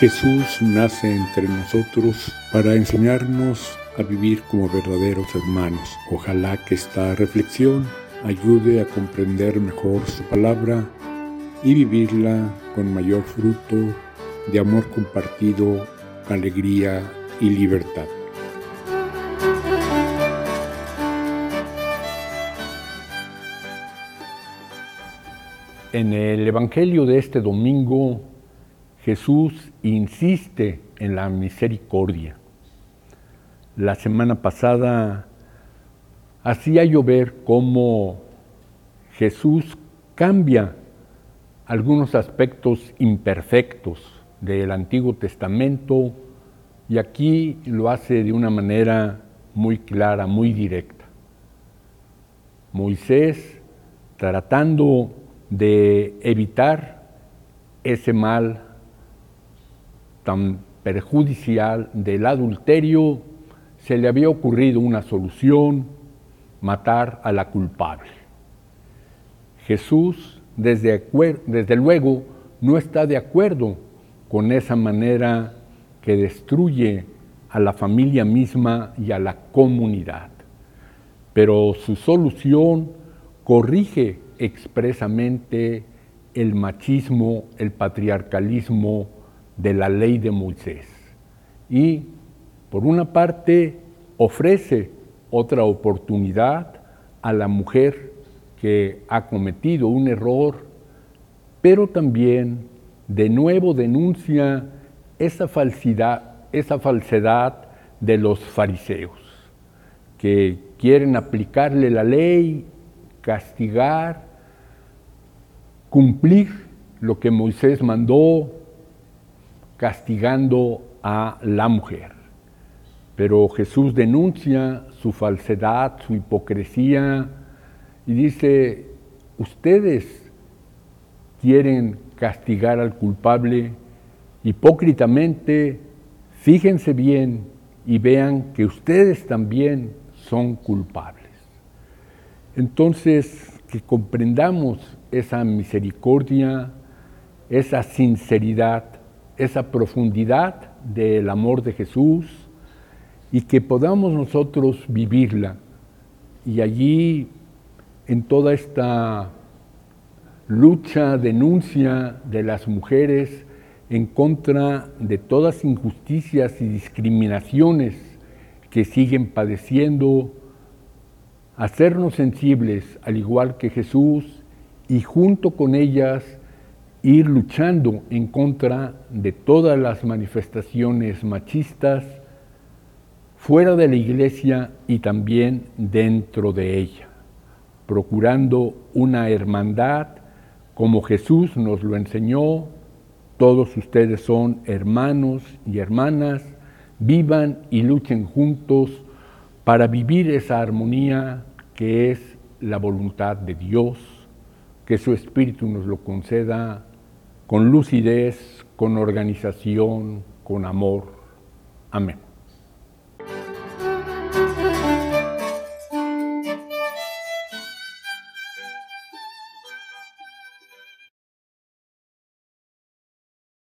Jesús nace entre nosotros para enseñarnos a vivir como verdaderos hermanos. Ojalá que esta reflexión ayude a comprender mejor su palabra y vivirla con mayor fruto de amor compartido, alegría y libertad. En el Evangelio de este domingo, Jesús insiste en la misericordia. La semana pasada hacía llover cómo Jesús cambia algunos aspectos imperfectos del Antiguo Testamento y aquí lo hace de una manera muy clara, muy directa. Moisés, tratando de evitar ese mal tan perjudicial del adulterio, se le había ocurrido una solución, matar a la culpable. Jesús, desde, desde luego, no está de acuerdo con esa manera que destruye a la familia misma y a la comunidad. Pero su solución corrige expresamente el machismo, el patriarcalismo de la ley de Moisés. Y, por una parte, ofrece otra oportunidad a la mujer que ha cometido un error, pero también de nuevo denuncia esa falsidad, esa falsedad de los fariseos, que quieren aplicarle la ley, castigar cumplir lo que Moisés mandó castigando a la mujer. Pero Jesús denuncia su falsedad, su hipocresía y dice, ustedes quieren castigar al culpable hipócritamente, fíjense bien y vean que ustedes también son culpables. Entonces, que comprendamos esa misericordia, esa sinceridad, esa profundidad del amor de Jesús y que podamos nosotros vivirla. Y allí, en toda esta lucha, denuncia de las mujeres en contra de todas injusticias y discriminaciones que siguen padeciendo, hacernos sensibles, al igual que Jesús, y junto con ellas ir luchando en contra de todas las manifestaciones machistas fuera de la iglesia y también dentro de ella, procurando una hermandad como Jesús nos lo enseñó, todos ustedes son hermanos y hermanas, vivan y luchen juntos para vivir esa armonía que es la voluntad de Dios que su Espíritu nos lo conceda con lucidez, con organización, con amor. Amén.